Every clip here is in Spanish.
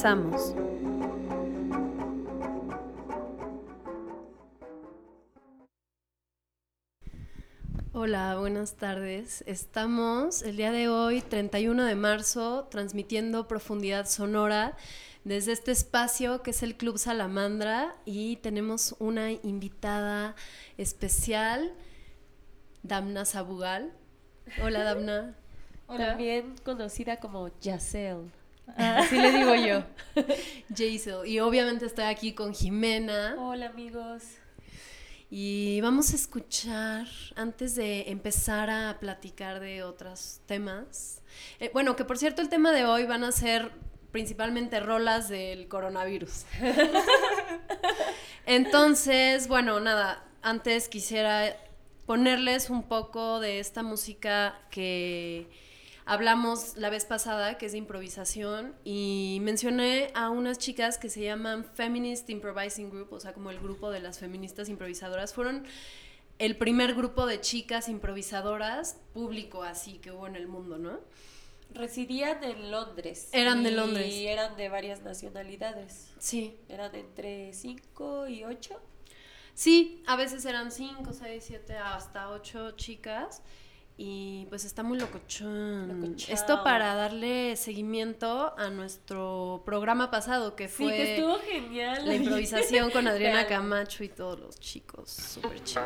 Comenzamos. Hola, buenas tardes. Estamos el día de hoy, 31 de marzo, transmitiendo Profundidad Sonora desde este espacio que es el Club Salamandra y tenemos una invitada especial, Damna Sabugal. Hola, Damna. También conocida como Yacel. Así le digo yo. Jaisel. Y obviamente estoy aquí con Jimena. Hola amigos. Y vamos a escuchar, antes de empezar a platicar de otros temas, eh, bueno, que por cierto el tema de hoy van a ser principalmente rolas del coronavirus. Entonces, bueno, nada, antes quisiera ponerles un poco de esta música que hablamos la vez pasada, que es de improvisación, y mencioné a unas chicas que se llaman Feminist Improvising Group, o sea, como el grupo de las feministas improvisadoras. Fueron el primer grupo de chicas improvisadoras público así que hubo en el mundo, ¿no? Residían en Londres. Eran de Londres. Y eran de varias nacionalidades. Sí. Eran entre 5 y 8. Sí, a veces eran 5, 6, 7, hasta 8 chicas. Y pues está muy locochón. Esto para darle seguimiento a nuestro programa pasado, que fue. Sí, que estuvo genial. La improvisación con Adriana Camacho y todos los chicos. Súper chido.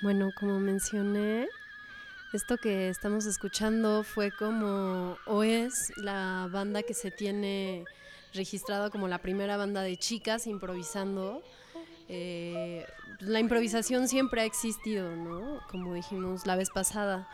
Bueno, como mencioné, esto que estamos escuchando fue como, o es la banda que se tiene registrado como la primera banda de chicas improvisando. Eh, la improvisación siempre ha existido, ¿no? Como dijimos la vez pasada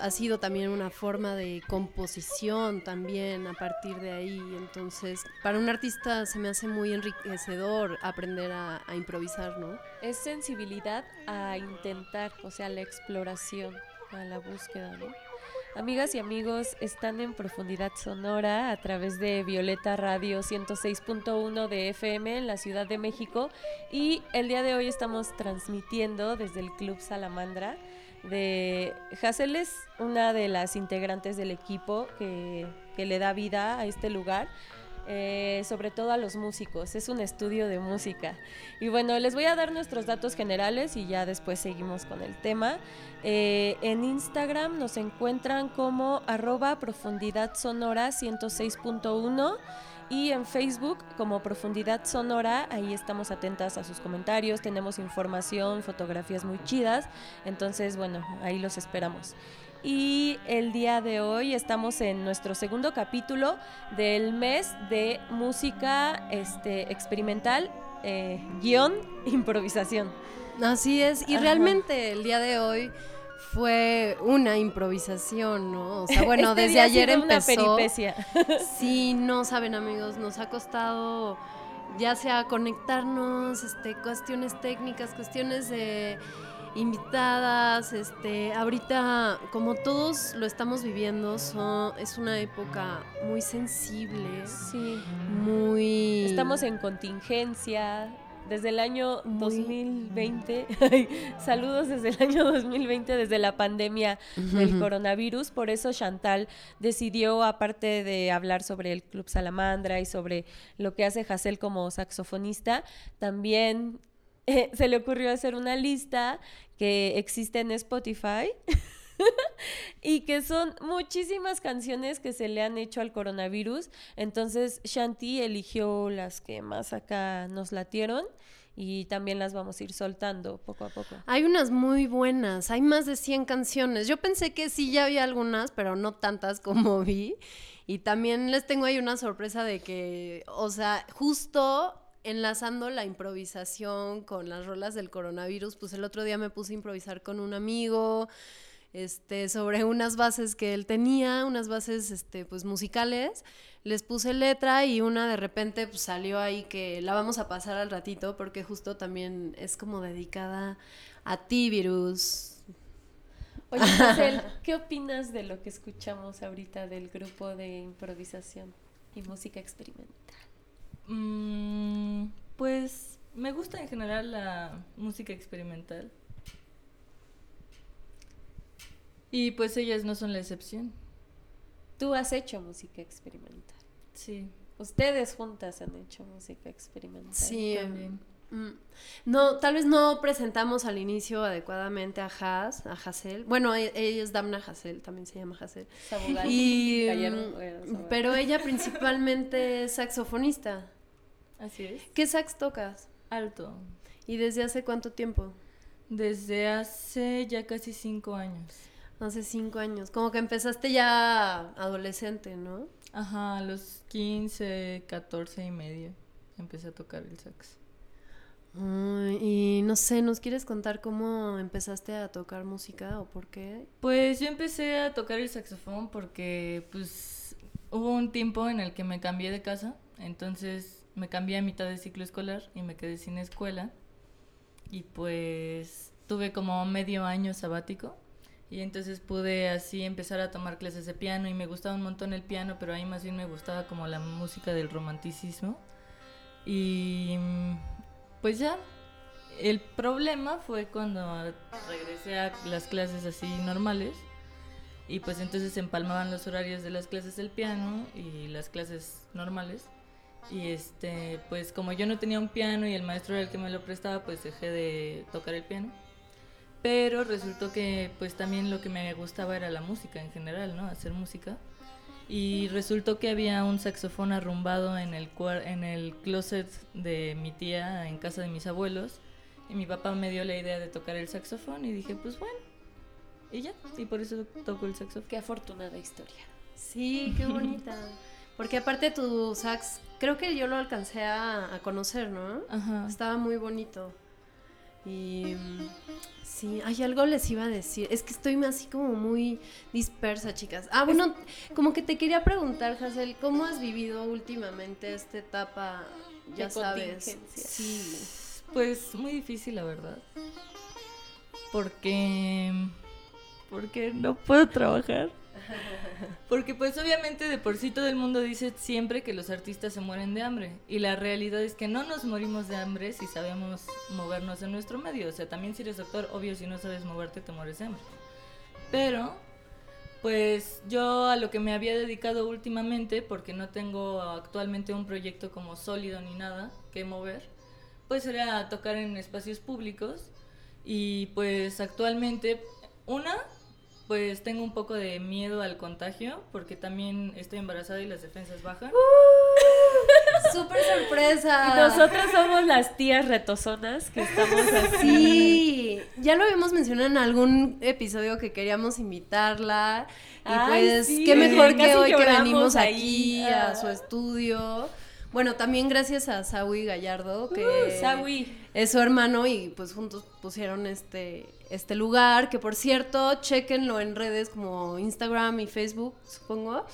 ha sido también una forma de composición también a partir de ahí. Entonces, para un artista se me hace muy enriquecedor aprender a, improvisar, ¿no? Es sensibilidad a intentar, o sea, la exploración, a la búsqueda, ¿no? Amigas y amigos, están en profundidad sonora a través de Violeta Radio 106.1 de FM en la Ciudad de México y el día de hoy estamos transmitiendo desde el Club Salamandra de Hazel es una de las integrantes del equipo que, le da vida a este lugar. Eh, sobre todo a los músicos. Es un estudio de música. Y bueno, les voy a dar nuestros datos generales y ya después seguimos con el tema. Eh, en Instagram nos encuentran como arroba profundidad sonora 106.1 y en Facebook como Profundidad Sonora, ahí estamos atentas a sus comentarios, tenemos información, fotografías muy chidas, entonces bueno, ahí los esperamos. Y el día de hoy estamos en nuestro segundo capítulo del mes de música este, experimental, eh, guion, improvisación. Así es, y realmente el día de hoy fue una improvisación, ¿no? O sea, bueno, este desde ayer empezó. Una peripecia. Sí, no saben, amigos, nos ha costado ya sea conectarnos, este, cuestiones técnicas, cuestiones de invitadas, este, ahorita como todos lo estamos viviendo, son, es una época muy sensible, sí. muy estamos en contingencia, desde el año 2020, saludos desde el año 2020, desde la pandemia del coronavirus. Por eso Chantal decidió, aparte de hablar sobre el Club Salamandra y sobre lo que hace Hassel como saxofonista, también eh, se le ocurrió hacer una lista que existe en Spotify. y que son muchísimas canciones que se le han hecho al coronavirus. Entonces Shanti eligió las que más acá nos latieron y también las vamos a ir soltando poco a poco. Hay unas muy buenas, hay más de 100 canciones. Yo pensé que sí ya había algunas, pero no tantas como vi. Y también les tengo ahí una sorpresa de que, o sea, justo enlazando la improvisación con las rolas del coronavirus, pues el otro día me puse a improvisar con un amigo, este, sobre unas bases que él tenía, unas bases este, pues, musicales. Les puse letra y una de repente pues, salió ahí que la vamos a pasar al ratito porque justo también es como dedicada a ti, Virus. Oye, Marcel, ¿qué opinas de lo que escuchamos ahorita del grupo de improvisación y música experimental? Mm, pues me gusta en general la música experimental. Y pues ellas no son la excepción. Tú has hecho música experimental. Sí. Ustedes juntas han hecho música experimental. Sí, también. Mm, no, tal vez no presentamos al inicio adecuadamente a Has, a Hazel. Bueno, e, ella es Damna Hazel, también se llama Hazel. Y, mm, pero ella principalmente es saxofonista. Así es. ¿Qué sax tocas? Alto. ¿Y desde hace cuánto tiempo? Desde hace ya casi cinco años. Hace cinco años. Como que empezaste ya adolescente, ¿no? Ajá, a los 15, 14 y medio empecé a tocar el sax. Y no sé, ¿nos quieres contar cómo empezaste a tocar música o por qué? Pues yo empecé a tocar el saxofón porque pues hubo un tiempo en el que me cambié de casa, entonces me cambié a mitad de ciclo escolar y me quedé sin escuela y pues tuve como medio año sabático y entonces pude así empezar a tomar clases de piano y me gustaba un montón el piano, pero ahí más bien me gustaba como la música del romanticismo. Y pues ya, el problema fue cuando regresé a las clases así normales y pues entonces empalmaban los horarios de las clases del piano y las clases normales. Y este, pues como yo no tenía un piano y el maestro era el que me lo prestaba, pues dejé de tocar el piano pero resultó que pues también lo que me gustaba era la música en general, ¿no? Hacer música. Y resultó que había un saxofón arrumbado en el, en el closet de mi tía en casa de mis abuelos. Y mi papá me dio la idea de tocar el saxofón y dije, pues bueno. Y ya, y por eso toco el saxofón. Qué afortunada historia. Sí, qué bonita. Porque aparte tu sax, creo que yo lo alcancé a, a conocer, ¿no? Ajá. Estaba muy bonito. Y Sí, hay algo les iba a decir. Es que estoy así como muy dispersa, chicas. Ah, bueno, como que te quería preguntar, Hazel, ¿cómo has vivido últimamente esta etapa? Ya sabes. Sí. Pues muy difícil, la verdad. Porque. Porque no puedo trabajar. Porque pues obviamente de por sí todo el mundo dice siempre que los artistas se mueren de hambre y la realidad es que no nos morimos de hambre si sabemos movernos en nuestro medio. O sea, también si eres doctor, obvio si no sabes moverte te mueres de hambre. Pero pues yo a lo que me había dedicado últimamente, porque no tengo actualmente un proyecto como sólido ni nada que mover, pues era tocar en espacios públicos y pues actualmente una pues tengo un poco de miedo al contagio porque también estoy embarazada y las defensas bajan. ¡Uh! ¡Súper sorpresa! Y nosotras somos las tías retozonas que estamos así. Sí, ya lo habíamos mencionado en algún episodio que queríamos invitarla. Y pues, qué mejor que hoy que venimos aquí a ah. su estudio. Bueno, también gracias a Sawi Gallardo, que uh, es su hermano y pues juntos pusieron este este lugar, que por cierto, chequenlo en redes como Instagram y Facebook, supongo.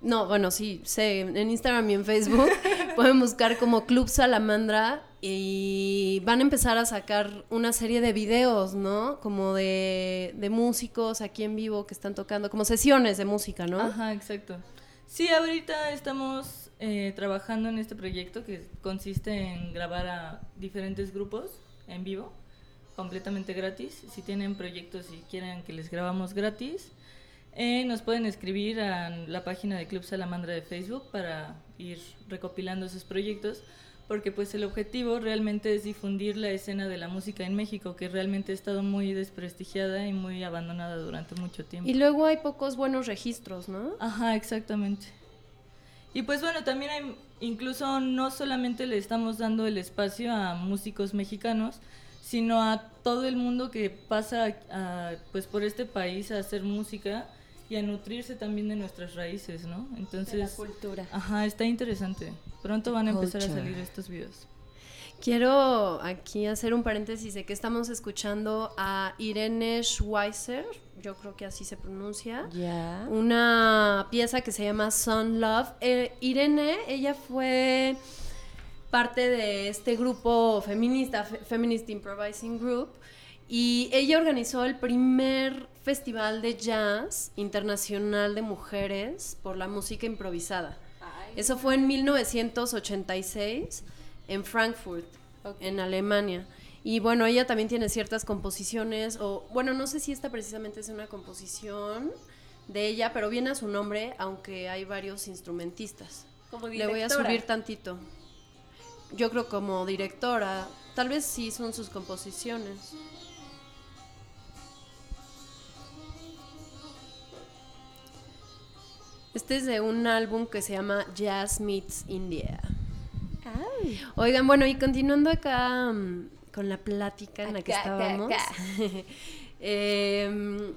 No, bueno, sí, sé, en Instagram y en Facebook pueden buscar como Club Salamandra y van a empezar a sacar una serie de videos, ¿no? Como de, de músicos aquí en vivo que están tocando, como sesiones de música, ¿no? Ajá, exacto. Sí, ahorita estamos eh, trabajando en este proyecto que consiste en grabar a diferentes grupos en vivo completamente gratis. Si tienen proyectos y quieren que les grabamos gratis, eh, nos pueden escribir a la página de Club Salamandra de Facebook para ir recopilando sus proyectos, porque pues el objetivo realmente es difundir la escena de la música en México, que realmente ha estado muy desprestigiada y muy abandonada durante mucho tiempo. Y luego hay pocos buenos registros, ¿no? Ajá, exactamente. Y pues bueno, también hay, incluso no solamente le estamos dando el espacio a músicos mexicanos, sino a todo el mundo que pasa pues por este país a hacer música y a nutrirse también de nuestras raíces, ¿no? Entonces, la cultura. Ajá, está interesante. Pronto van a empezar a salir estos videos. Quiero aquí hacer un paréntesis de que estamos escuchando a Irene Schweizer, yo creo que así se pronuncia, una pieza que se llama Sun Love. Eh, Irene, ella fue parte de este grupo feminista, Feminist Improvising Group, y ella organizó el primer festival de jazz internacional de mujeres por la música improvisada. Eso fue en 1986 en Frankfurt, en Alemania. Y bueno, ella también tiene ciertas composiciones, o bueno, no sé si esta precisamente es una composición de ella, pero viene a su nombre, aunque hay varios instrumentistas. Le voy a subir tantito yo creo como directora, tal vez sí son sus composiciones. Este es de un álbum que se llama Jazz Meets India. Oigan, bueno, y continuando acá mm, con la plática en la que estábamos, em,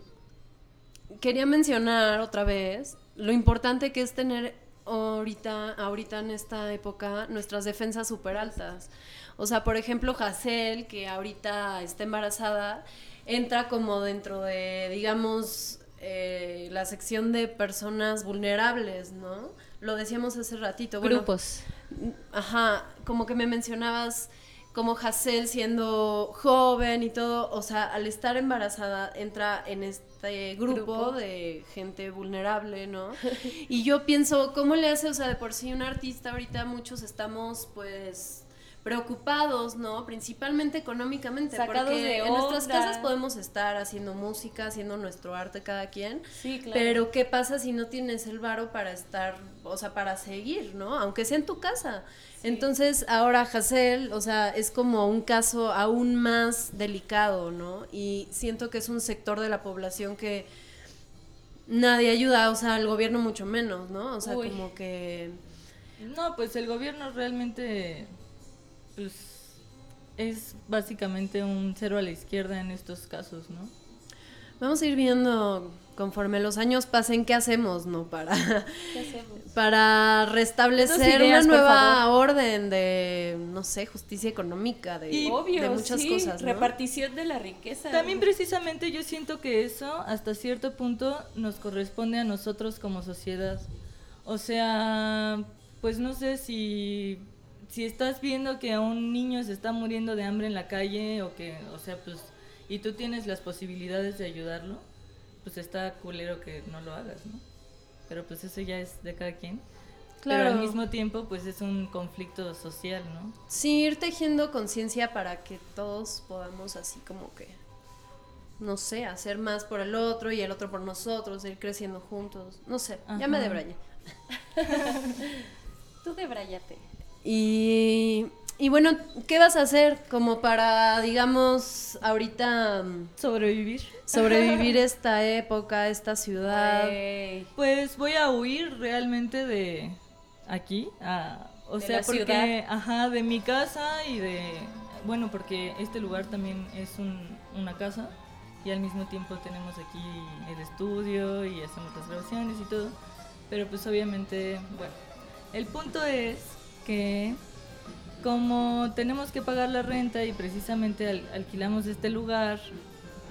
quería mencionar otra vez lo importante que es tener ahorita, ahorita en esta época nuestras defensas súper altas. O sea, por ejemplo, Hazel, que ahorita está embarazada, entra como dentro de, digamos, eh, la sección de personas vulnerables, ¿no? Lo decíamos hace ratito. Bueno, Grupos. Ajá, como que me mencionabas como Hazel siendo joven y todo, o sea, al estar embarazada entra en este grupo, Grupo. de gente vulnerable, ¿no? Y yo pienso, ¿cómo le hace? O sea, de por sí un artista ahorita muchos estamos pues preocupados, ¿no? Principalmente económicamente, Sacados porque de en nuestras casas podemos estar haciendo música, haciendo nuestro arte cada quien, Sí, claro. pero ¿qué pasa si no tienes el varo para estar, o sea, para seguir, ¿no? Aunque sea en tu casa. Entonces, ahora Hazel, o sea, es como un caso aún más delicado, ¿no? Y siento que es un sector de la población que nadie ayuda, o sea, el gobierno mucho menos, ¿no? O sea, Uy. como que... No, pues el gobierno realmente pues, es básicamente un cero a la izquierda en estos casos, ¿no? Vamos a ir viendo conforme los años pasen qué hacemos, ¿no? Para, ¿Qué hacemos? para restablecer ideas, una nueva orden de, no sé, justicia económica, de, Obvio, de muchas sí, cosas, ¿no? repartición de la riqueza. También precisamente yo siento que eso hasta cierto punto nos corresponde a nosotros como sociedad. O sea, pues no sé si, si estás viendo que a un niño se está muriendo de hambre en la calle o que, o sea, pues, y tú tienes las posibilidades de ayudarlo, pues está culero que no lo hagas, ¿no? Pero pues eso ya es de cada quien. Pero Claro. al mismo tiempo, pues es un conflicto social, ¿no? Sí, ir tejiendo conciencia para que todos podamos así como que, no sé, hacer más por el otro y el otro por nosotros, ir creciendo juntos. No sé, ya me debrayé. Tú debrayate. Y, y bueno, ¿qué vas a hacer como para, digamos, ahorita mm, Sobrevivir. sobrevivir esta época, esta ciudad? Pues voy a huir realmente de aquí, a- o De sea, porque, ciudad. ajá, de mi casa y de, bueno, porque este lugar también es un- una casa y al mismo tiempo tenemos aquí el estudio y hacemos las grabaciones y todo, pero pues obviamente, bueno, el punto es que como tenemos que pagar la renta y precisamente al- alquilamos este lugar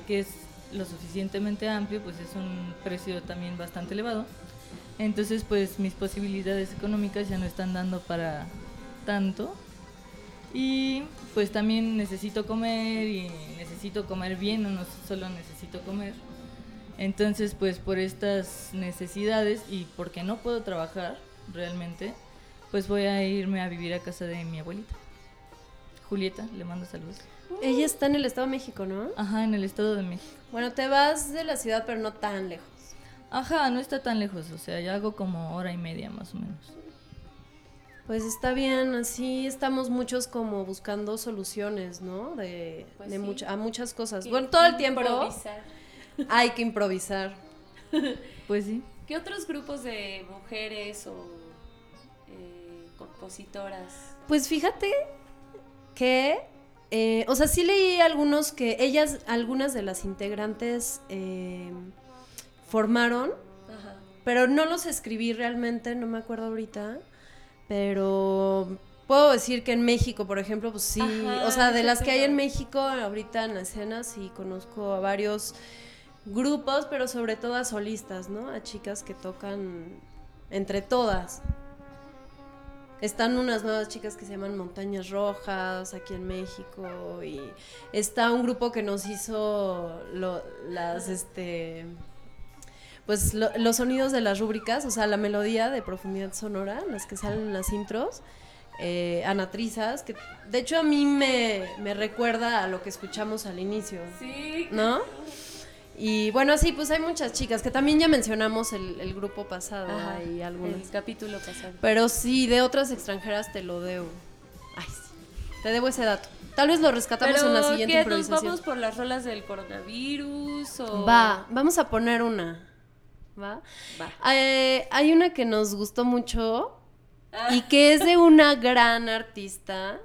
que es lo suficientemente amplio, pues es un precio también bastante elevado. Entonces, pues mis posibilidades económicas ya no están dando para tanto. Y pues también necesito comer y necesito comer bien, no solo necesito comer. Entonces, pues por estas necesidades y porque no puedo trabajar realmente, pues voy a irme a vivir a casa de mi abuelita. Julieta, le mando saludos. Ella está en el Estado de México, ¿no? Ajá, en el Estado de México. Bueno, te vas de la ciudad, pero no tan lejos. Ajá, no está tan lejos, o sea, ya hago como hora y media más o menos. Pues está bien, así estamos muchos como buscando soluciones, ¿no? De, Pues de sí. mucha- a muchas cosas. Que Bueno, todo el tiempo improvisar. hay que improvisar. Pues sí. ¿Qué otros grupos de mujeres o compositoras? Pues fíjate que, eh, o sea, sí leí algunos que ellas, algunas de las integrantes eh, formaron, Ajá. pero no los escribí realmente, no me acuerdo ahorita, pero puedo decir que en México, por ejemplo, pues sí, Ajá, o sea, de las que hay en México ahorita en la escena, sí conozco a varios grupos, pero sobre todo a solistas, ¿no? A chicas que tocan entre todas. Están unas nuevas chicas que se llaman Montañas Rojas aquí en México y está un grupo que nos hizo lo- las este pues lo- los sonidos de las rúbricas, o sea, la melodía de profundidad sonora, las que salen en las intros, eh, anatrizas, que de hecho a mí me, me recuerda a lo que escuchamos al inicio, Sí. ¿no? Y bueno, sí, pues hay muchas chicas, que también ya mencionamos el, el grupo pasado Ajá, y algunas. El capítulo pasado. Pero sí, de otras extranjeras te lo debo. Ay, sí. Te debo ese dato. Tal vez lo rescatamos en la siguiente ¿qué, nos improvisación. vamos por las rolas del coronavirus o...? Va, vamos a poner una. ¿Va? Va. Eh, hay una que nos gustó mucho Ah. y que es de una gran artista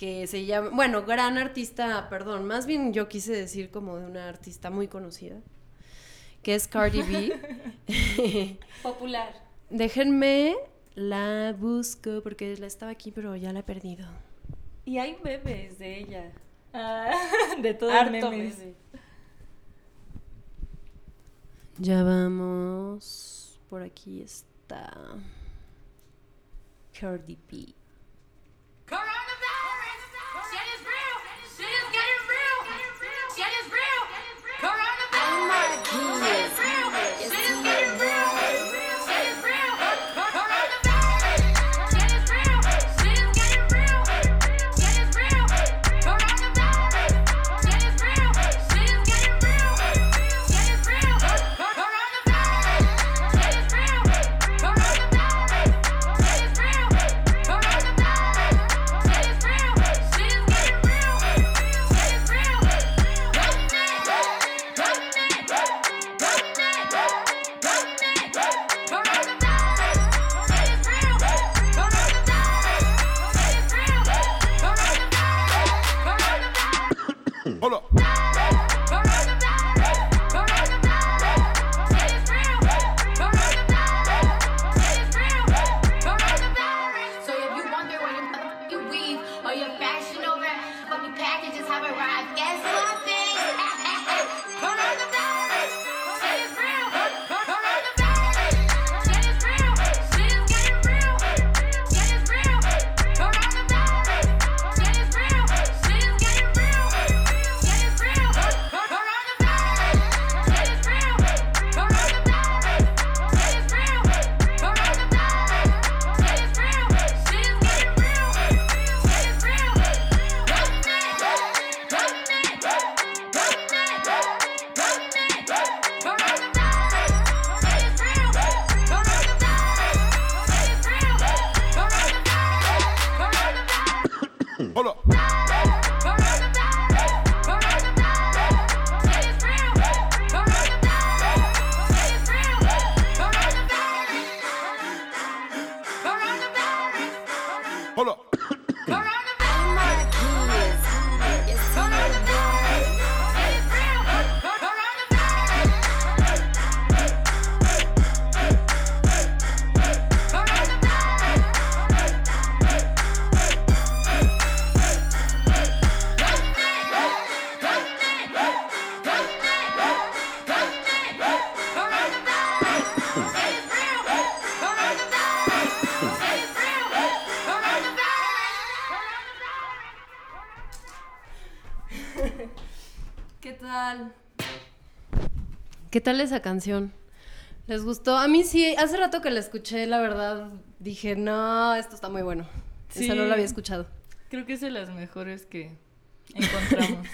que se llama, bueno, gran artista, perdón, más bien yo quise decir como de una artista muy conocida, que es Cardi B. Popular. Déjenme la busco porque la estaba aquí pero ya la he perdido. Y hay memes de ella. Ah, de todo Harto memes. meme. Ya vamos. Por aquí está. Cardi B. Coronavirus. Shit is ¿Qué tal esa canción? ¿Les gustó? A mí sí, hace rato que la escuché, la verdad, dije, no, esto está muy bueno. Esa no la había escuchado. Creo que es de las mejores que encontramos.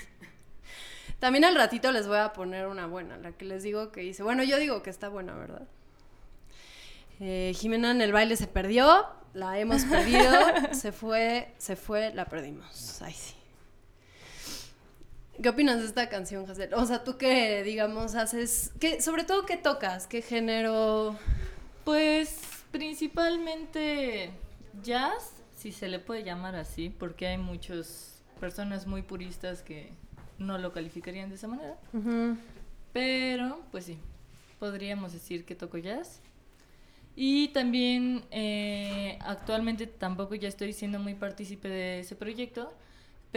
También al ratito les voy a poner una buena, la que les digo que hice. Bueno, yo digo que está buena, ¿verdad? Eh, Jimena en el baile se perdió, la hemos perdido, se fue, se fue, la perdimos. Ay, sí. ¿Qué opinas de esta canción, Hazel? O sea, tú que, digamos, haces, qué, sobre todo, ¿qué tocas? ¿Qué género? Pues principalmente jazz, si se le puede llamar así, porque hay muchas personas muy puristas que no lo calificarían de esa manera. Pero, pues sí, podríamos decir que toco jazz. Y también eh, actualmente tampoco ya estoy siendo muy partícipe de ese proyecto,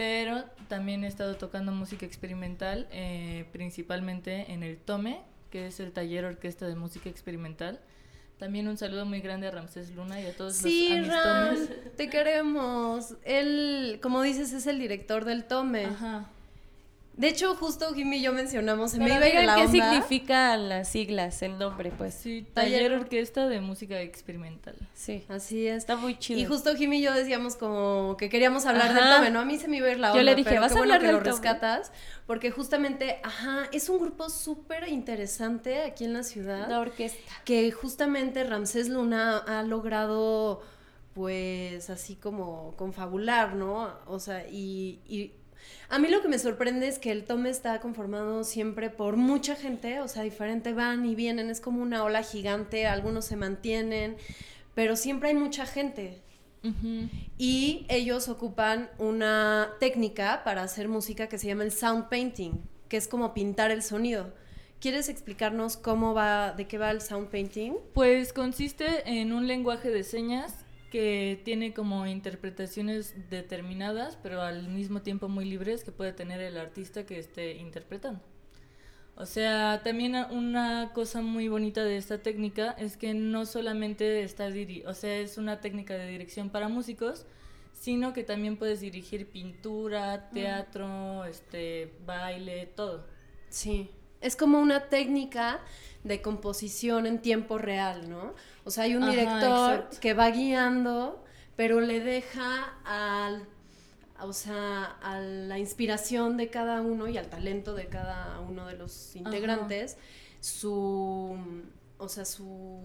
pero también he estado tocando música experimental, eh, principalmente en el Tome, que es el taller orquesta de música experimental. También un saludo muy grande a Ramsés Luna y a todos Sí, los Ram, amistomes. te queremos. Él, como dices, es el director del Tome. Ajá. De hecho, justo Jimmy y yo mencionamos, se me iba a ir digan la qué onda. significan las siglas, el nombre, pues. Sí, Taller taller or- orquesta de música experimental. Sí. Así es. Está muy chido. Y justo Jimmy y yo decíamos como que queríamos hablar del tome, ¿no? A mí se me iba a ir la Yo onda, le dije, pero "¿Vas qué a bueno hablar que lo del Tome?" rescatas, porque justamente, ajá, es un grupo súper interesante aquí en la ciudad. Una orquesta. que justamente Ramsés Luna ha logrado pues así como confabular, ¿no? O sea, y, y a mí lo que me sorprende es que el tome está conformado siempre por mucha gente, o sea, diferente van y vienen, es como una ola gigante, algunos se mantienen, pero siempre hay mucha gente. Y ellos ocupan una técnica para hacer música que se llama el sound painting, que es como pintar el sonido. ¿Quieres explicarnos cómo va, de qué va el sound painting? Pues consiste en un lenguaje de señas que tiene como interpretaciones determinadas, pero al mismo tiempo muy libres que puede tener el artista que esté interpretando. O sea, también una cosa muy bonita de esta técnica es que no solamente está diri o sea, es una técnica de dirección para músicos, sino que también puedes dirigir pintura, teatro, este, baile, todo. Sí, es como una técnica de composición en tiempo real, ¿no? O sea, hay un director que va guiando, pero le deja al, o sea, a la inspiración de cada uno y al talento de cada uno de los integrantes, su, o sea, su,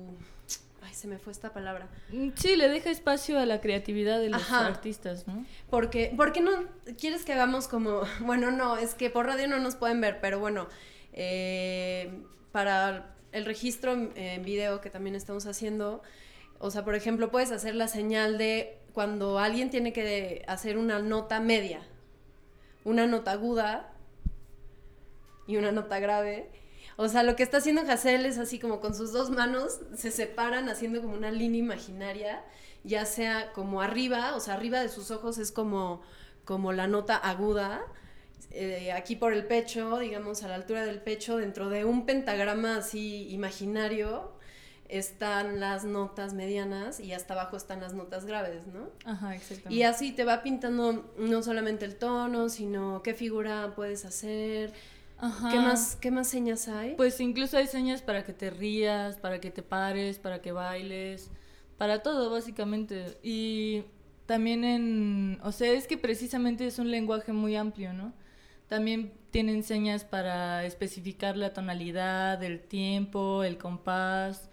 ay, se me fue esta palabra. Mm, Sí, le deja espacio a la creatividad de los Ajá. artistas, ¿no? Porque, ¿por qué no quieres que hagamos como, bueno, no, es que por radio no nos pueden ver, pero bueno, eh, para el registro en, video que también estamos haciendo, o sea, por ejemplo, puedes hacer la señal de cuando alguien tiene que hacer una nota media, una nota aguda y una nota grave. O sea, lo que está haciendo Hassel es así como con sus dos manos se separan haciendo como una línea imaginaria, ya sea como arriba, o sea, arriba de sus ojos es como, como la nota aguda, eh, aquí por el pecho, digamos a la altura del pecho, dentro de un pentagrama así imaginario, están las notas medianas y hasta abajo están las notas graves, ¿no? Ajá, exactamente. Y así te va pintando no solamente el tono, sino qué figura puedes hacer, Ajá. qué más, qué más señas hay. Pues incluso hay señas para que te rías, para que te pares, para que bailes, para todo básicamente. Y también en, o sea, es que precisamente es un lenguaje muy amplio, ¿no? También tienen señas para especificar la tonalidad, el tiempo, el compás,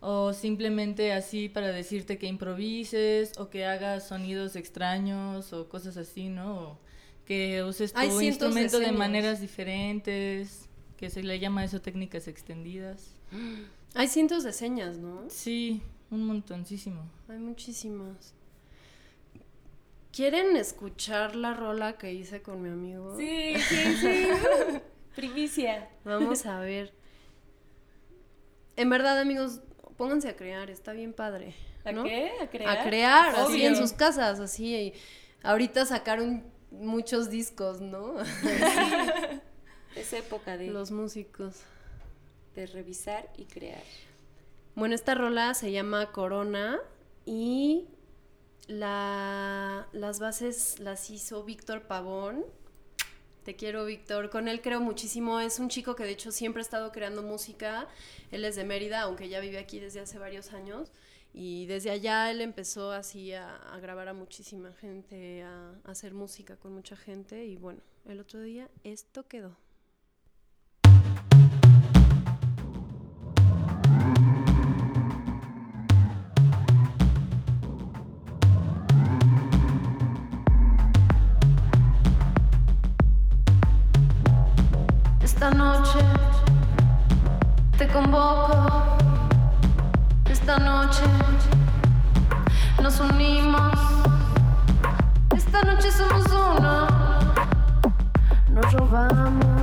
o simplemente así para decirte que improvises o que hagas sonidos extraños o cosas así, ¿no? O que uses tu Hay de instrumento de señas. maneras diferentes, que se le llama eso técnicas extendidas. Hay cientos de señas, ¿no? Sí, un montoncísimo. Hay muchísimas. ¿Quieren escuchar la rola que hice con mi amigo? Sí, sí, sí. Primicia. Vamos a ver. En verdad, amigos, pónganse a crear, está bien padre. ¿A ¿no? qué? ¿A crear? A crear, así en sus casas, así. y ahorita sacaron muchos discos, ¿no? Es época de, Los músicos. de revisar y crear. Bueno, esta rola se llama Corona y la, las bases las hizo Víctor Pavón. Te quiero, Víctor. Con él creo muchísimo. Es un chico que de hecho siempre ha estado creando música. Él es de Mérida, aunque ya vive aquí desde hace varios años. Y desde allá él empezó así a, grabar a muchísima gente, a hacer música con mucha gente. Y bueno, el otro día esto quedó. Esta noche te convoco. Esta noche nos unimos. Esta noche somos uno. Nos robamos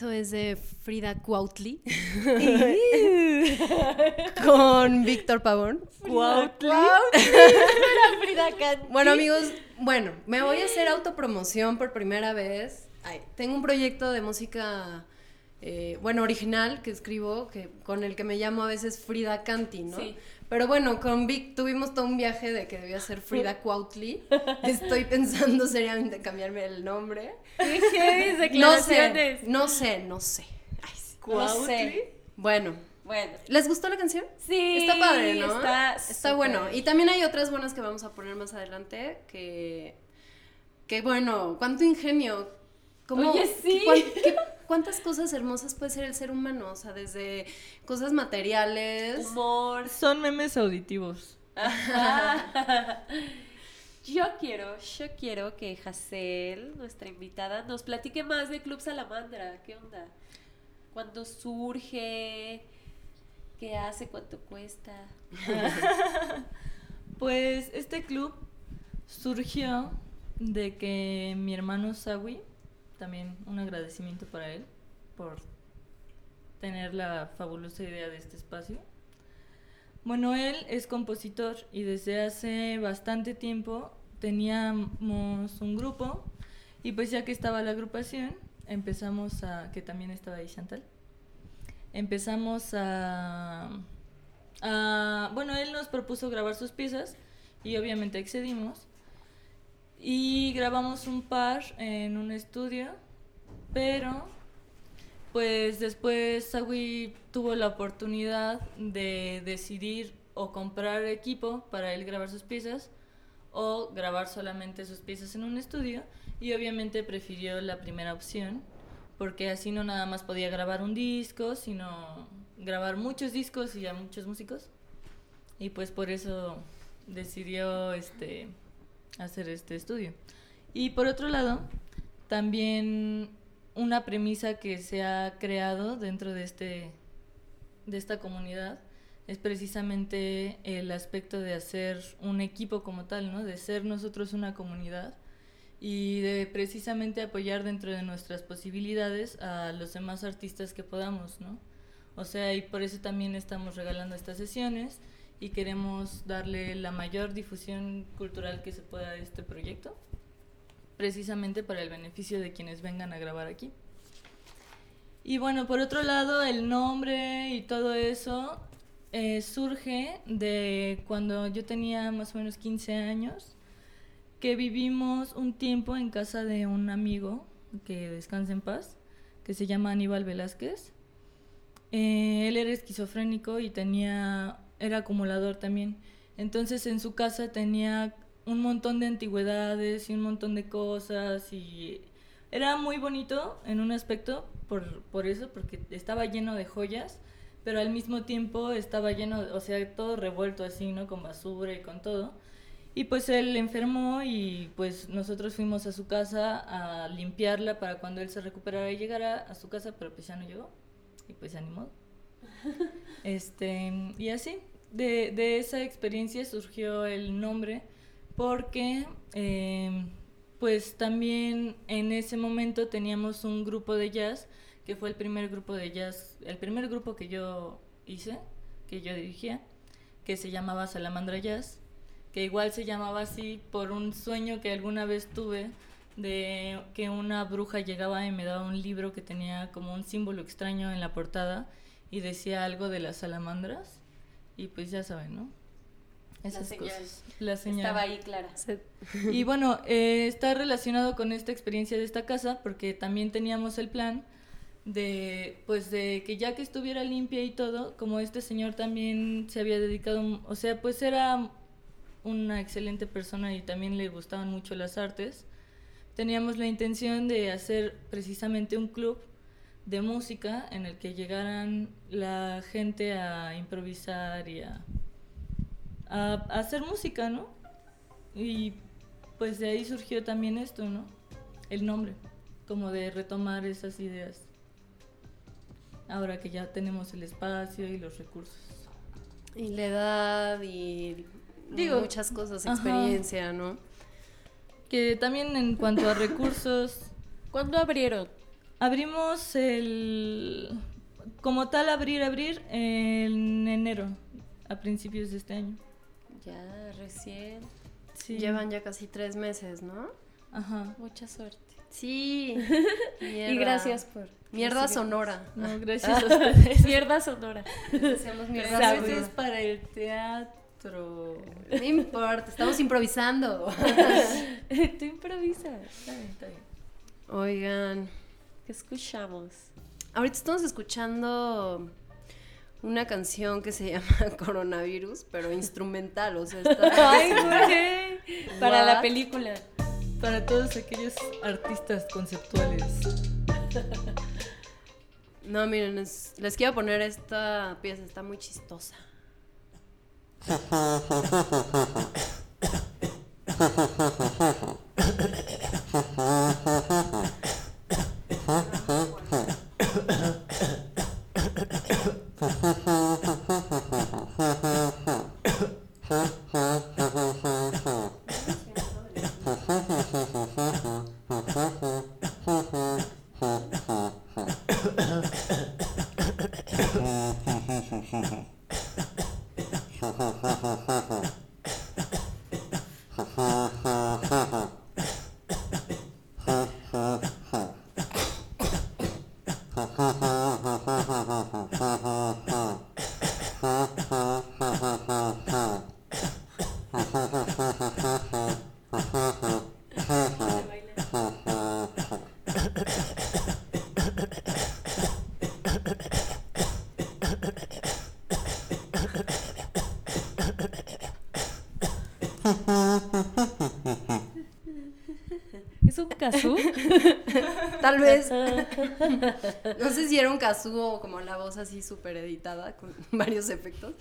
eso es de Frida Cuautli. Con Víctor Pavón. Cuautli. Bueno, amigos, bueno, me voy a hacer autopromoción por primera vez. Ay, tengo un proyecto de música, eh, bueno, original que escribo, que, con el que me llamo a veces Frida Canti, ¿no? Sí. Pero bueno, con Vic tuvimos todo un viaje de que debía ser Frida Cuautli. Estoy pensando seriamente cambiarme el nombre. Qué No sé, no sé, no sé. Ay, sí. No Cuautli. sé. Bueno, Bueno. ¿les gustó la canción? Sí. Está padre, ¿no? Está, Está bueno. Y también hay otras buenas que vamos a poner más adelante que, que bueno, cuánto ingenio. ¿Cómo- Oye, sí. qué- ¿Cuántas cosas hermosas puede ser el ser humano? O sea, desde cosas materiales. Humor. Son memes auditivos. Yo quiero, yo quiero que Hazel, nuestra invitada, nos platique más de Club Salamandra. ¿Qué onda? ¿Cuándo surge? ¿Qué hace? ¿Cuánto cuesta? Pues este club surgió de que mi hermano Sawi, también un agradecimiento para él por tener la fabulosa idea de este espacio. Bueno, él es compositor y desde hace bastante tiempo teníamos un grupo y pues ya que estaba la agrupación empezamos a, que también estaba ahí Chantal, empezamos a, a- bueno, él nos propuso grabar sus piezas y obviamente accedimos y grabamos un par en un estudio, pero pues después Sawi tuvo la oportunidad de decidir o comprar equipo para él grabar sus piezas o grabar solamente sus piezas en un estudio y obviamente prefirió la primera opción porque así no nada más podía grabar un disco, sino grabar muchos discos y a muchos músicos. Y pues por eso decidió este hacer este estudio. Y por otro lado, también una premisa que se ha creado dentro de este de esta comunidad es precisamente el aspecto de hacer un equipo como tal, ¿no? De ser nosotros una comunidad y de precisamente apoyar dentro de nuestras posibilidades a los demás artistas que podamos, ¿no? O sea, y por eso también estamos regalando estas sesiones y queremos darle la mayor difusión cultural que se pueda a este proyecto, precisamente para el beneficio de quienes vengan a grabar aquí. Y bueno, por otro lado, el nombre y todo eso eh, surge de cuando yo tenía más o menos 15 años, que vivimos un tiempo en casa de un amigo que descansa en paz, que se llama Aníbal Velázquez. Eh, él era esquizofrénico y tenía, era acumulador también. Entonces en su casa tenía un montón de antigüedades y un montón de cosas y era muy bonito en un aspecto por, por eso, porque estaba lleno de joyas, pero al mismo tiempo estaba lleno, o sea, todo revuelto así, ¿no? Con basura y con todo. Y pues él enfermó y pues nosotros fuimos a su casa a limpiarla para cuando él se recuperara y llegara a su casa, pero pues ya no llegó. Y pues ni modo. Este, y así, de, de esa experiencia surgió el nombre porque eh, pues también en ese momento teníamos un grupo de jazz que fue el primer grupo de jazz, el primer grupo que yo hice, que yo dirigía, que se llamaba Salamandra Jazz, que igual se llamaba así por un sueño que alguna vez tuve de que una bruja llegaba y me daba un libro que tenía como un símbolo extraño en la portada y decía algo de las salamandras y pues ya saben, ¿no? Esas señal. cosas. La señal. Estaba ahí clara. Y bueno, eh, está relacionado con esta experiencia de esta casa porque también teníamos el plan de, pues de que ya que estuviera limpia y todo, como este señor también se había dedicado, o sea, pues era una excelente persona y también le gustaban mucho las artes, teníamos la intención de hacer precisamente un club de música en el que llegaran la gente a improvisar y a, a- a hacer música, ¿no? Y pues de ahí surgió también esto, ¿no? El nombre, como de retomar esas ideas. Ahora que ya tenemos el espacio y los recursos. Y la edad y Digo, muchas cosas, ajá. experiencia, ¿no? Que también en cuanto a recursos, ¿Cuándo abrieron? Abrimos el... Como tal, abrir, abrir en enero, a principios de este año. Ya, recién. Sí. Llevan ya casi tres meses, ¿no? Ajá. Mucha suerte. Sí. Y gracias por. Mierda recibir- sonora. No, gracias a ustedes. Mierda sonora. Hacemos mierda sonora. para el teatro. No importa, estamos improvisando. Tú improvisas. Está bien, está bien. Oigan, ¿Qué escuchamos? ahorita estamos escuchando una canción que se llama Coronavirus, pero instrumental, o sea, está... Ay, güey. Para la película. Para todos aquellos artistas conceptuales. No, miren, es- les quiero poner esta pieza, está muy chistosa. ¿Es un kazoo? Tal vez. No sé si era un kazoo o como la voz así súper editada con varios efectos.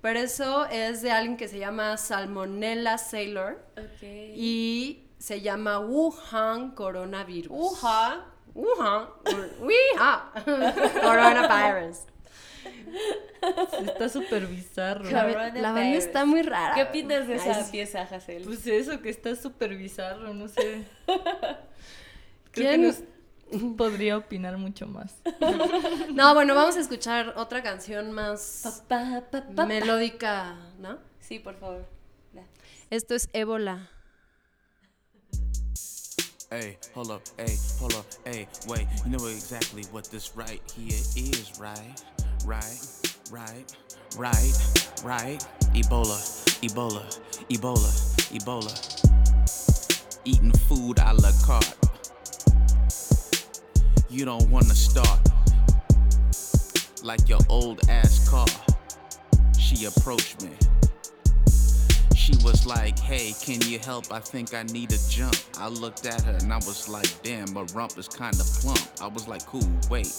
Pero eso es de alguien que se llama Salmonella Sailor y se llama Wuhan Coronavirus. Uja. Wuhan. Wuhan. Coronavirus. Está súper bizarro. La, Coronavirus. la banda está muy rara. ¿Qué opinas de esa pieza, Hazel? Pues eso, que está súper bizarro, no sé. Creo que ¿Quién? nos podría opinar mucho más. No, bueno, vamos a escuchar otra canción más Pa, pa, pa, pa. melódica, ¿no? Sí, por favor. Esto es Ébola. Hey, hold up, hey, hold up, hey, wait. You know exactly what this right here is, right? Right, right, right, right. Ebola, Ebola, Ebola, Ebola. Eating food a la carte. You don't wanna start like your old ass car. She approached me. She was like, hey, can you help? I think I need a jump. I looked at her and I was like, damn, my rump is kinda plump. I was like, cool, wait,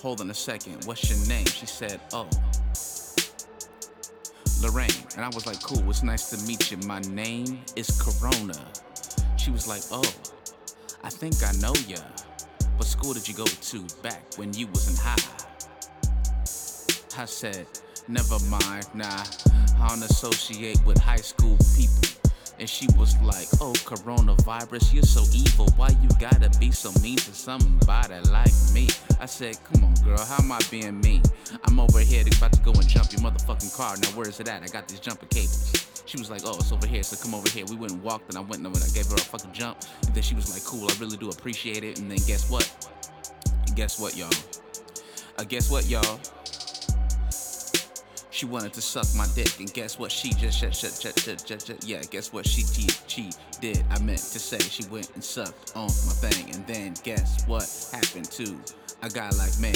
hold on a second, what's your name? She said, oh. Lorraine. And I was like, cool, it's nice to meet you. My name is Corona. She was like, oh, I think I know ya. What school did you go to back when you was in high? I said, never mind, nah. I don't associate with high school people. And she was like, oh, coronavirus, you're so evil. Why you gotta be so mean to somebody like me? I said, come on, girl, how am I being mean? I'm over here about to go and jump your motherfucking car. Now, where is it at? I got these jumper cables. She was like, oh, it's over here, so come over here. We went and walked, and I went and I gave her a fucking jump. And then she was like, cool, I really do appreciate it. And then guess what? Guess what, y'all? Uh, guess what, y'all? She wanted to suck my dick, and guess what? She just, just, just, just, just, just, just yeah. Guess what? She, she, she did. I meant to say she went and sucked on my thing, and then guess what happened to a guy like me?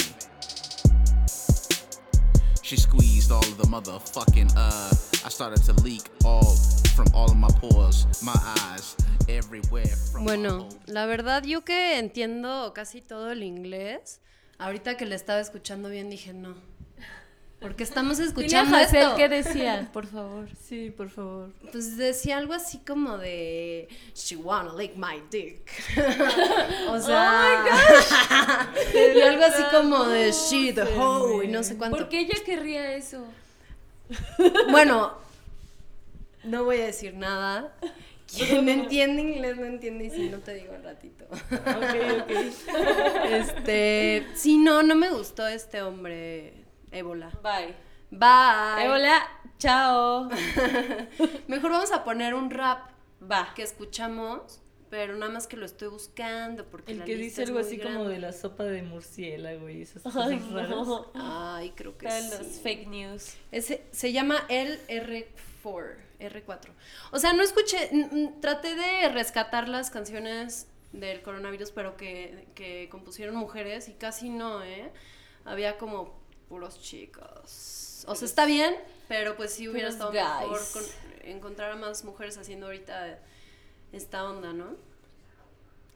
She squeezed all of the motherfucking uh. I started to leak all from all of my pores, my eyes, everywhere. From Bueno, la verdad yo que entiendo casi todo el inglés, ahorita que le estaba escuchando bien dije no. Porque estamos a escuchando esto. qué decía, por favor. Sí, por favor. Pues decía algo así como de She wanna lick my dick. o sea, y algo así como de She the hoe y no sé cuánto. ¿Por qué ella querría eso? Bueno, no voy a decir nada. Quien entiende inglés no entiende y si no te digo al ratito. Ok, ok. Este, sí, no, no me gustó este hombre, ébola. Bye. Bye. Hola, chao. Mejor vamos a poner un rap Va. que escuchamos, pero nada más que lo estoy buscando porque El la que lista dice es algo así como de la sopa de murciélago y esas Ay, cosas raras. no. Ay, creo que Están los sí. fake news. Ese, se llama el R4, R4. O sea, no escuché, traté de rescatar las canciones del coronavirus, pero que, que compusieron mujeres y casi no, ¿eh? Había como puros chicos. O sea, está bien, pero pues sí hubiera estado mejor con- encontrar a más mujeres haciendo ahorita esta onda, ¿no?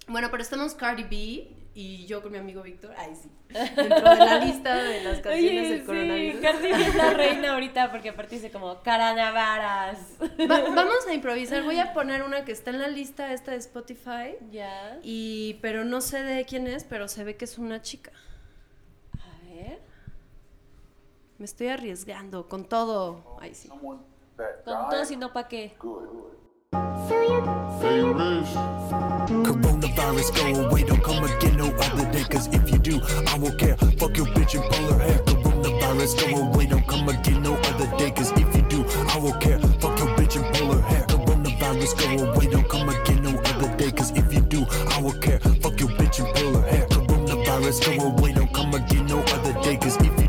Bueno, pero estamos Cardi B y yo con mi amigo Víctor. Ay, sí. Dentro de la lista de las canciones Oye, del sí, coronavirus. Cardi B es la reina ahorita porque aparte dice como caranavaras. Va- vamos a improvisar. Voy a poner una que está en la lista esta de Spotify. Ya. Y, pero no sé de quién es, pero se ve que es una chica. Me estoy arriesgando con todo. Ay, sí. someone that Con todo, si no, ¿pa' qué? Coronavirus, go away, don't come again no other day. Cause if you do, I will care. Fuck your bitch and pull her hair. Coronavirus, go away, don't come again no other day. Cause if you do, I will care. Fuck your bitch and pull her hair. Coronavirus, go away, don't come again no other day. Cause if you do, I will care. Fuck your bitch and pull her hair. Coronavirus, go away, don't come again no other day. Cause if you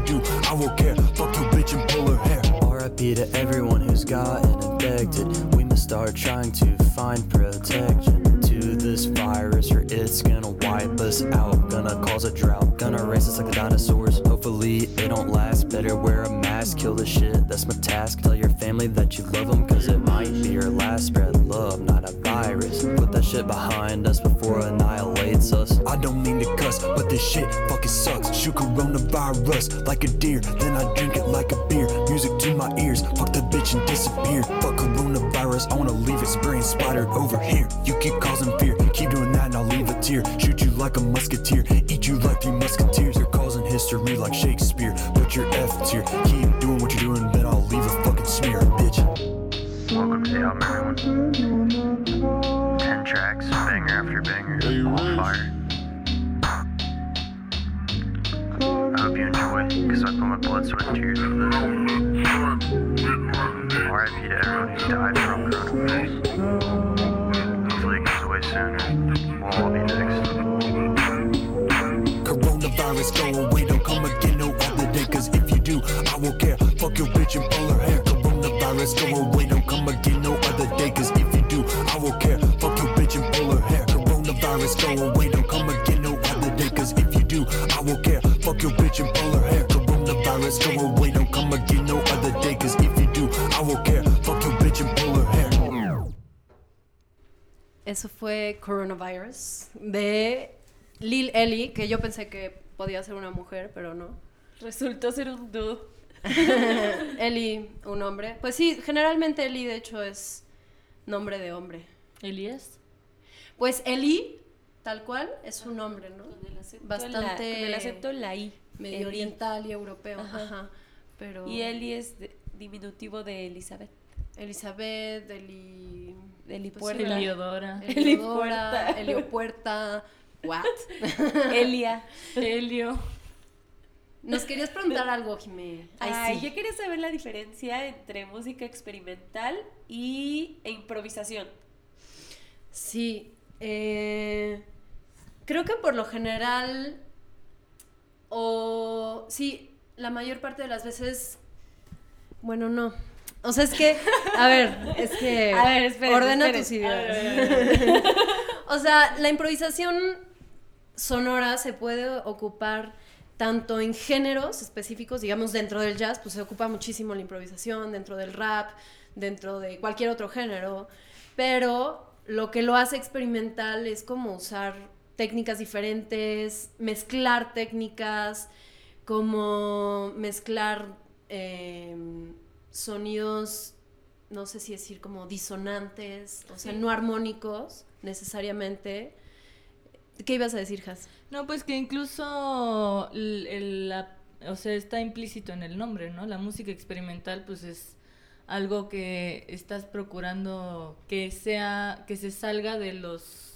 will care. Fuck your bitch and pull her hair. RIP to everyone who's gotten infected. We must start trying to find protection to this virus, or it's gonna wipe us out. Gonna cause a drought, gonna race us like the dinosaurs. Hopefully, it don't last. Better wear a mask, kill the shit. That's my task. Tell your family that you love them, cause it might be your last. Spread love, not a virus. Put that shit behind us before it annihilates us. I don't mean to cuss, but this shit fucking sucks. Shoot coronavirus like a deer, then I drink it like a beer. Music to my ears, fuck the bitch and disappear. Fuck coronavirus, I wanna leave it spraying spider over here. You keep causing fear, keep doing that and I'll leave a tear. Shoot you like a musketeer, eat you like three musketeers. You're causing history like Shakespeare. Put your F tier, keep doing what you're doing, Welcome to the. Ten tracks, banger after banger, all fire. I hope you enjoy, because I put my blood, sweat, and tears into this. RIP to everyone who's died from coronavirus. Hopefully it goes away soon, and we'll all be next. Coronavirus, go away, don't come again no other day. Cause if you do, I will care. Fuck your bitch and pull her hair. Coronavirus, go away, don't come again no other day. Cause if you do, I will care. Fuck your bitch and pull her hair. Coronavirus, go away, don't come again no other day. Cause if you do, I will care. Fuck your bitch and pull her hair. Coronavirus, go away, don't come again no other day. Cause if you do, I will care. Fuck your bitch and pull her hair. Eso fue Coronavirus de Lil Ellie, que yo pensé que podía ser una mujer, pero no. Resultó ser un dude. Eli, un hombre. Pues sí, generalmente Eli de hecho es nombre de hombre. Elías. Pues Eli, tal cual, es un nombre, ¿no? Con el acento Bastante la, con el acento la I. Medio Eli. oriental y europeo. Ajá. Ajá. Pero Y Eli es de- diminutivo de Elizabeth. Elizabeth, Eli... Eli pues Eliodora. Eliodora, Puerta. Eliopuerta. What? Elia. Helio. Nos querías preguntar algo, Jimé. Ay, Ay, sí. yo quería saber la diferencia entre música experimental y e improvisación. Sí, eh, creo que por lo general, o sí, la mayor parte de las veces, bueno, no. O sea, es que, a ver, es que A ver, esperen, ordena esperen. tus ideas. ver, a ver, a ver. O sea, la improvisación sonora se puede ocupar tanto en géneros específicos, digamos dentro del jazz, pues se ocupa muchísimo la improvisación, dentro del rap, dentro de cualquier otro género, pero lo que lo hace experimental es como usar técnicas diferentes, mezclar técnicas, como mezclar em, sonidos, no sé si decir como disonantes, o sea, no armónicos necesariamente. ¿Qué ibas a decir, Has? No, pues que incluso el- el- la- o sea, está implícito en el nombre, ¿no? La música experimental, pues es algo que estás procurando que sea, que se salga de los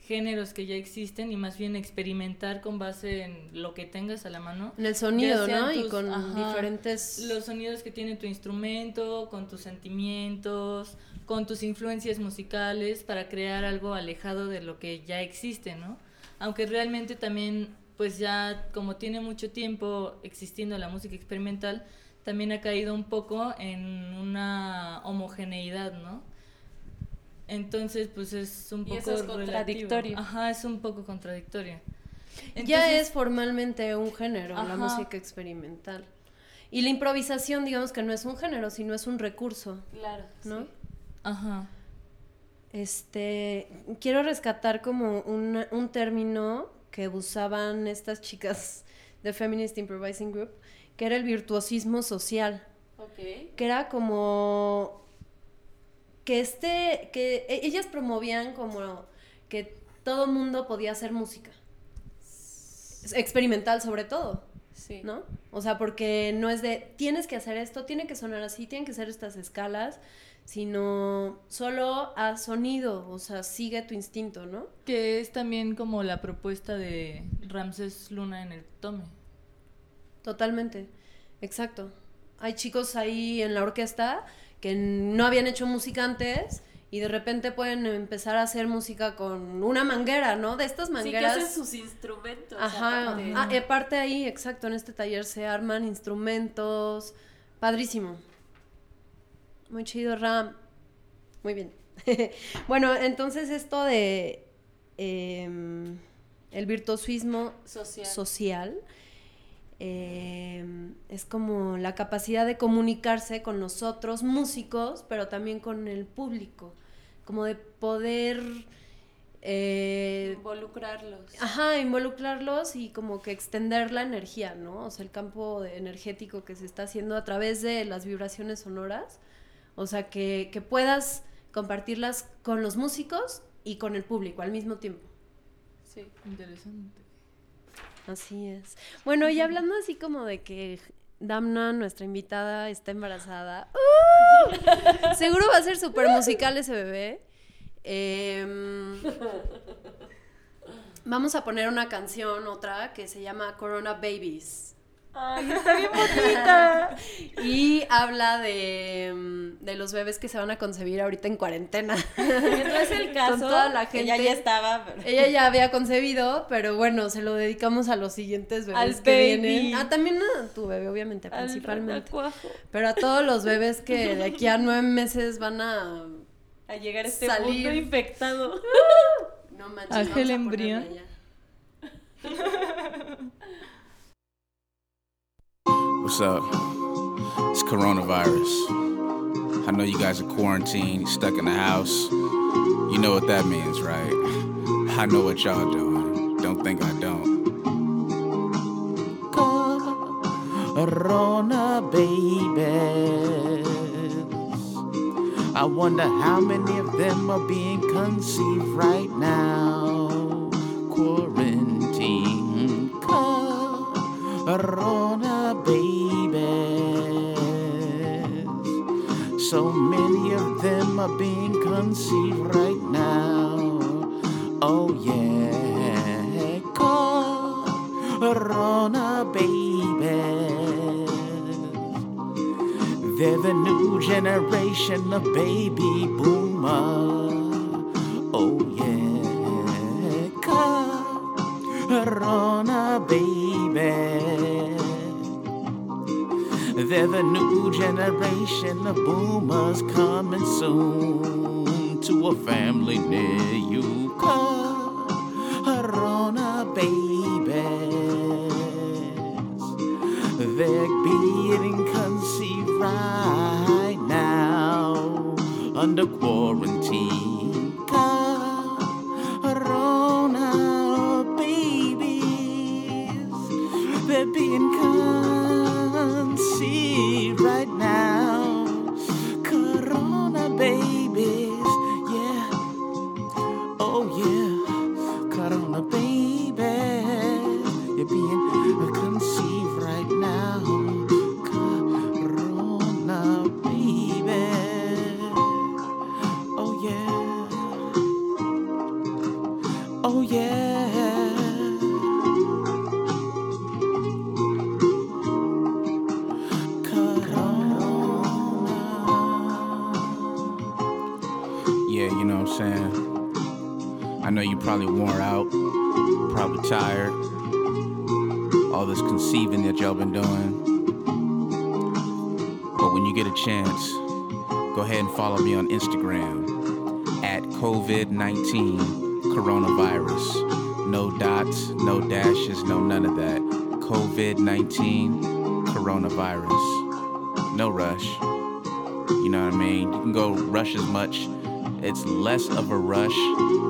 géneros que ya existen y más bien experimentar con base en lo que tengas a la mano. En el sonido, ¿no? y con ajá, diferentes... Los sonidos que tiene tu instrumento, con tus sentimientos, con tus influencias musicales para crear algo alejado de lo que ya existe, ¿no? Aunque realmente también, pues ya como tiene mucho tiempo existiendo la música experimental, también ha caído un poco en una homogeneidad, ¿no? Entonces, pues es un Y poco eso es contradictorio. Ajá, es un poco contradictorio. ya es formalmente un género, la música experimental. Y la improvisación, digamos que no es un género, sino es un recurso, Claro, ¿no? sí. Ajá. Este, quiero rescatar como un, un término que usaban estas chicas de Feminist Improvising Group, que era el virtuosismo social. Ok. que era como que este que e- ellas promovían como que todo mundo podía hacer música experimental sobre todo Sí. ¿no? O sea, porque no es de tienes que hacer esto, tiene que sonar así, tienen que ser estas escalas, sino solo a sonido, o sea, sigue tu instinto, ¿no? Que es también como la propuesta de Ramses Luna en el Tome. Totalmente, exacto. Hay chicos ahí en la orquesta que no habían hecho música antes y de repente pueden empezar a hacer música con una manguera, ¿no? De estas Sí, que mangueras. hacen sus instrumentos. Ajá, aparte. ah, aparte ahí, exacto, en este taller se arman instrumentos, padrísimo. Muy chido, Ram. Muy bien. bueno, entonces esto de em, el virtuosismo Social. social em, es como la capacidad de comunicarse con los otros músicos, pero también con el público, como de poder eh, Involucrarlos. Ajá, involucrarlos y como que extender la energía, ¿no? O sea, el campo energético que se está haciendo a través de las vibraciones sonoras. O sea, que, que puedas compartirlas con los músicos y con el público al mismo tiempo. Sí. Interesante. Así es. Bueno, y hablando así como de que Damna, nuestra invitada, está embarazada. ¡uh! Seguro va a ser súper musical ese bebé. Em, vamos a poner una canción, otra, que se llama Corona Babies. Ay, está bien bonita. Y habla de, em, de los bebés que se van a concebir ahorita en cuarentena. Que no es el caso. toda la Ella gente. ya estaba. pero- Ella ya había concebido, pero bueno, se lo dedicamos a los siguientes bebés Al que baby. vienen. Ah, también a tu bebé, obviamente, al principalmente. renacuajo. Pero a todos los bebés que de aquí a nueve meses van a... A llegar a este Salir. mundo infectado. No manches, Ángel embrión. What's up? It's coronavirus. I know you guys are quarantined, stuck in the house. You know what that means, right? I know what y'all doing. Don't think I don't. Rona babies. I wonder how many of them are being conceived right now. Quarantine Corona babies. So many of them are being conceived right now. Oh yeah, Corona babies. They're the new generation of baby boomer. Oh yeah, Corona baby. They're the new generation of boomers coming soon to a family near you. Corona babies. They're being conceived right now under quarantine. Rush as much. It's less of a rush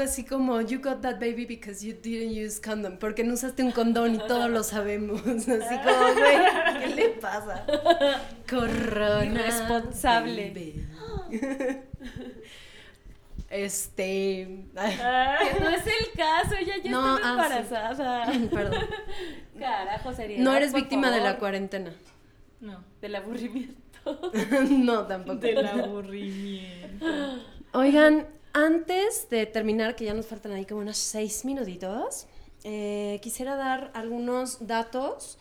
algo así como You got that baby because you didn't use condom, porque no usaste un condón y todos lo sabemos. Así como, güey, ¿qué le pasa? Corona. Irresponsable. baby. Este. No es el caso, ya No, estaba ah, sí. embarazada. Perdón. Carajo, sería. No eres víctima de la cuarentena. No. Del aburrimiento. no, tampoco. Del aburrimiento. Oigan, antes de terminar, que ya nos faltan ahí como unos seis minutitos, eh, quisiera dar algunos datos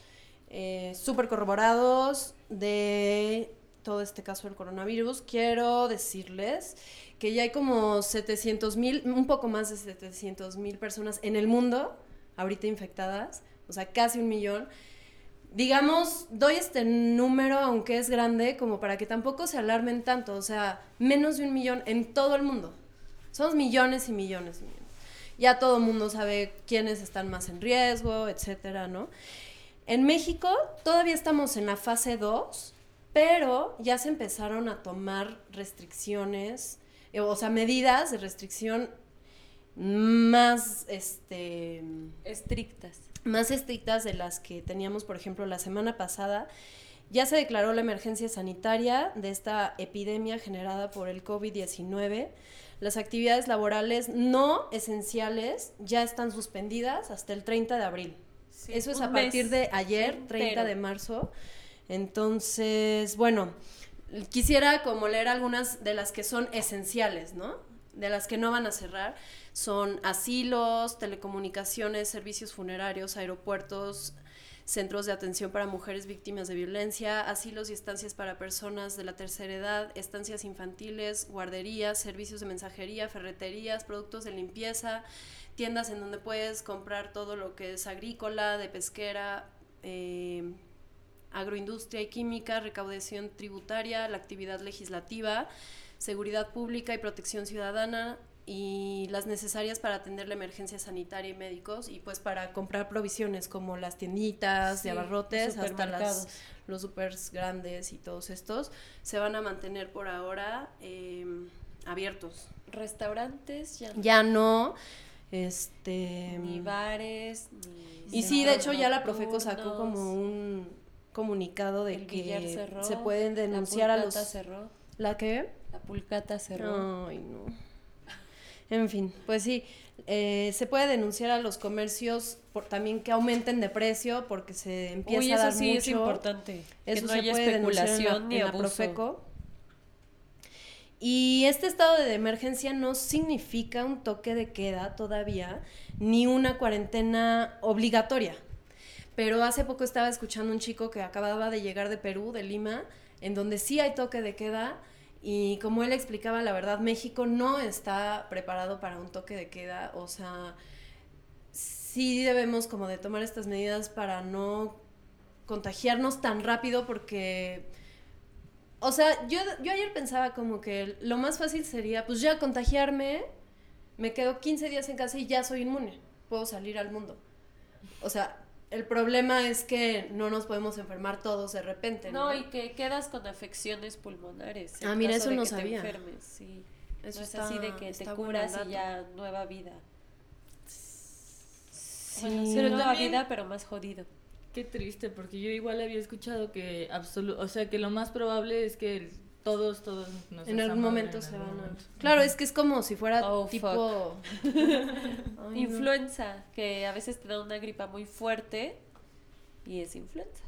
eh, súper corroborados de todo este caso del coronavirus. Quiero decirles que ya hay como 700 mil, un poco más de 700 mil personas en el mundo ahorita infectadas, o sea, casi un millón. Digamos, doy este número, aunque es grande, como para que tampoco se alarmen tanto, o sea, menos de un millón en todo el mundo. Somos millones y millones y millones. Ya todo el mundo sabe quiénes están más en riesgo, etcétera, ¿no? En México todavía estamos en la fase 2, pero ya se empezaron a tomar restricciones, eh, o sea, medidas de restricción más, este, Estrictas. más estrictas de las que teníamos, por ejemplo, la semana pasada. Ya se declaró la emergencia sanitaria de esta epidemia generada por el COVID-19. Las actividades laborales no esenciales ya están suspendidas hasta el 30 de abril. Eso es a partir de ayer, 30 entero. de marzo. Entonces, bueno, quisiera como leer algunas de las que son esenciales, ¿no? De las que no van a cerrar. Son asilos, telecomunicaciones, servicios funerarios, aeropuertos, centros de atención para mujeres víctimas de violencia, asilos y estancias para personas de la tercera edad, estancias infantiles, guarderías, servicios de mensajería, ferreterías, productos de limpieza, tiendas en donde puedes comprar todo lo que es agrícola, de pesquera, eh, agroindustria y química, recaudación tributaria, la actividad legislativa, seguridad pública y protección ciudadana y las necesarias para atender la emergencia sanitaria y médicos y pues para comprar provisiones como las tienditas de abarrotes hasta las, los supers grandes y todos estos se van a mantener por ahora eh, abiertos. Restaurantes ya no. Ya no, este... Ni bares, ni Y sí, de hecho ya la Profeco sacó como un comunicado de El que cerró, se pueden la denunciar a los... cerró. ¿La qué? La pulcata cerró. Ay, no. En fin, pues sí, eh, se puede denunciar a los comercios por, también que aumenten de precio porque se empieza Uy, a dar sí mucho. es importante. Eso que no se haya puede denunciar en la- especulación ni en la abuso. Profeco. Y este estado de emergencia no significa un toque de queda todavía, ni una cuarentena obligatoria. Pero hace poco estaba escuchando un chico que acababa de llegar de Perú, de Lima, en donde sí hay toque de queda. Y como él explicaba, la verdad, México no está preparado para un toque de queda. O sea, sí debemos como de tomar estas medidas para no contagiarnos tan rápido porque, o sea, yo, yo ayer pensaba como que lo más fácil sería, pues ya contagiarme, me quedo 15 días en casa y ya soy inmune, puedo salir al mundo. O sea, el problema es que no nos podemos enfermar todos de repente, ¿no? No, y que quedas con afecciones pulmonares. en Ah, mira, caso eso de no que te sabía. enfermes, sí. Eso no es está- así de que te curas y ya nueva vida. Sí. Bueno, sí, Pero nueva también- vida, pero más jodido. Qué triste, porque yo igual había escuchado que absolu o sea, que lo más probable es que el- todos, todos nos en algún momento en se algún van a... Claro, es que es como si fuera Oh, tipo... Ay, no. Influenza, que a veces te da una gripa muy fuerte y es influenza.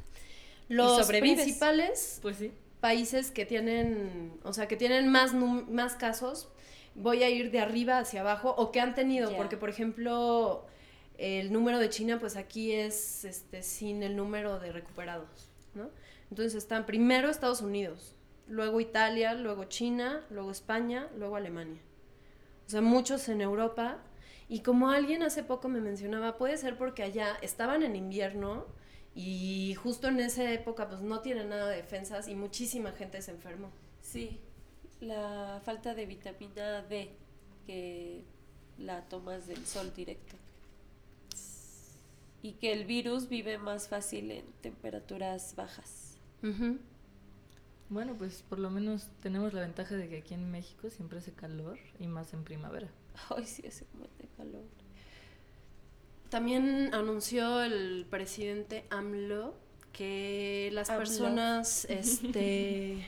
Los principales Pues sí. países que tienen, o sea, que tienen más, más casos, voy a ir de arriba hacia abajo, o que han tenido, porque por ejemplo, el número de China, pues aquí es este, sin el número de recuperados, ¿no? Entonces están primero Estados Unidos, luego Italia, luego China, luego España, luego Alemania. O sea, muchos en Europa. Y como alguien hace poco me mencionaba, puede ser porque allá estaban en invierno y justo en esa época pues no tienen nada de defensas y muchísima gente se enfermó. Sí, la falta de vitamina D, que la tomas del sol directo. Y que el virus vive más fácil en temperaturas bajas. Bueno, pues por lo menos tenemos la ventaja de que aquí en México siempre hace calor y más en primavera. Ay, sí, hace un buen de calor. También anunció el presidente AMLO que las AMLO. personas este,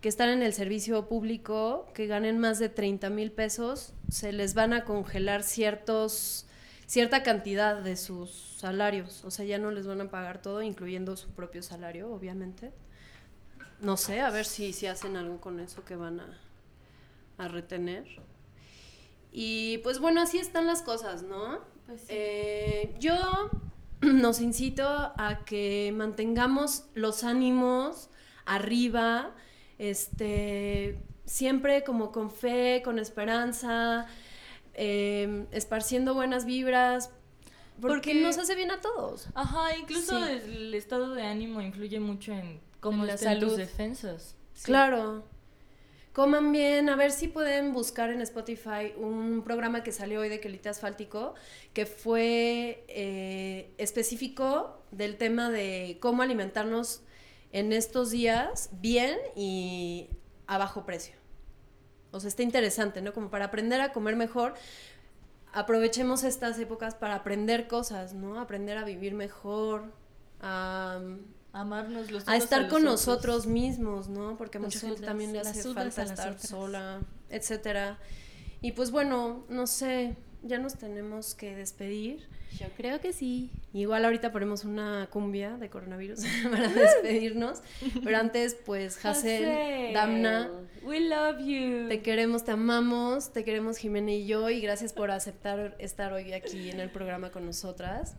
que están en el servicio público, que ganen más de 30 mil pesos, se les van a congelar ciertos, cierta cantidad de sus salarios. O sea, ya no les van a pagar todo, incluyendo su propio salario, obviamente. No sé, a ver si, si hacen algo con eso que van a, a retener. Y pues bueno, así están las cosas, ¿no? Eh, yo nos incito a que mantengamos los ánimos arriba, este, siempre como con fe, con esperanza, eh, esparciendo buenas vibras, porque, Porque- nos hace bien a todos. Ajá, incluso Sí. el estado de ánimo influye mucho en cómo En la tus salud. Claro. Coman bien, a ver si pueden buscar en Spotify un programa que salió hoy de Quelite Asfáltico, que fue eh, específico del tema de cómo alimentarnos en estos días bien y a bajo precio. O sea, está interesante, ¿no? Como para aprender a comer mejor, aprovechemos estas épocas para aprender cosas, ¿no? Aprender a vivir mejor, a Amarnos los a estar los con otros. nosotros mismos, ¿no? Porque a mucha gente también le hace falta estar otras. sola, etcétera. Y pues bueno, no sé, ya nos tenemos que despedir. Yo creo que sí. Igual ahorita ponemos una cumbia de coronavirus para despedirnos, pero antes pues Hazel, Damna, We love you. te queremos, te amamos, te queremos Jimena y yo y gracias por aceptar estar hoy aquí en el programa con nosotras.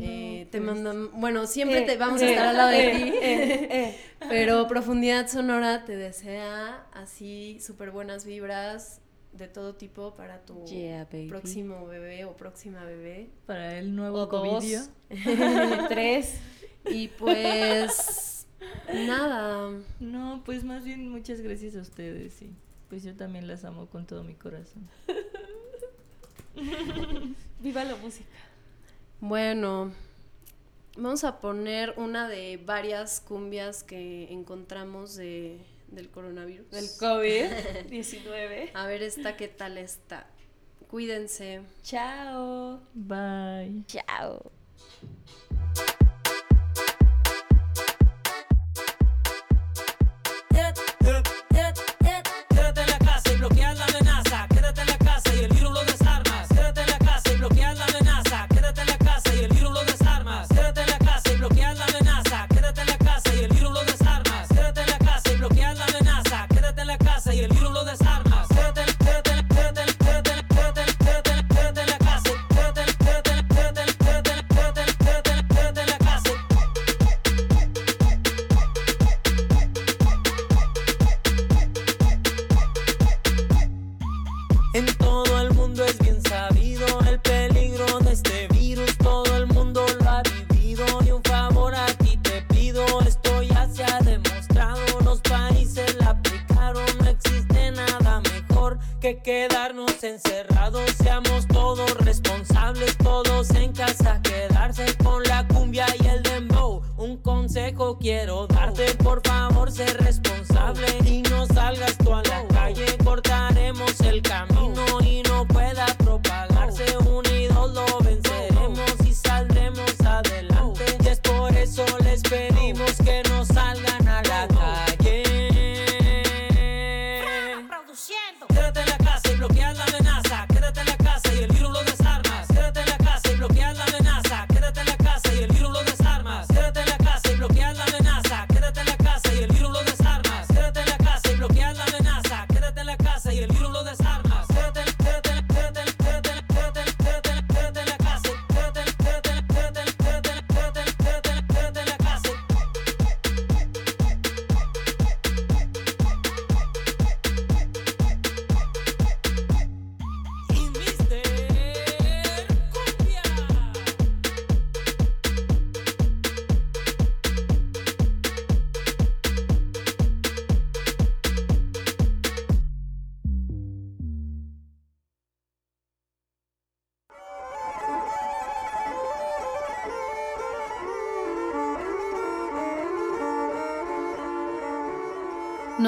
Eh, te pues... mandan, bueno, siempre eh, te vamos a eh, estar al lado de ti, pero Profundidad Sonora te desea así súper buenas vibras de todo tipo para tu próximo bebé o próxima bebé. Para el nuevo o tres. Y pues nada. No, pues más bien muchas gracias a ustedes, sí. Pues yo también las amo con todo mi corazón. Viva la música. Bueno, vamos a poner una de varias cumbias que encontramos de, del coronavirus. Del COVID-19. a ver esta, ¿qué tal está? Cuídense. Chao. Bye. Chao.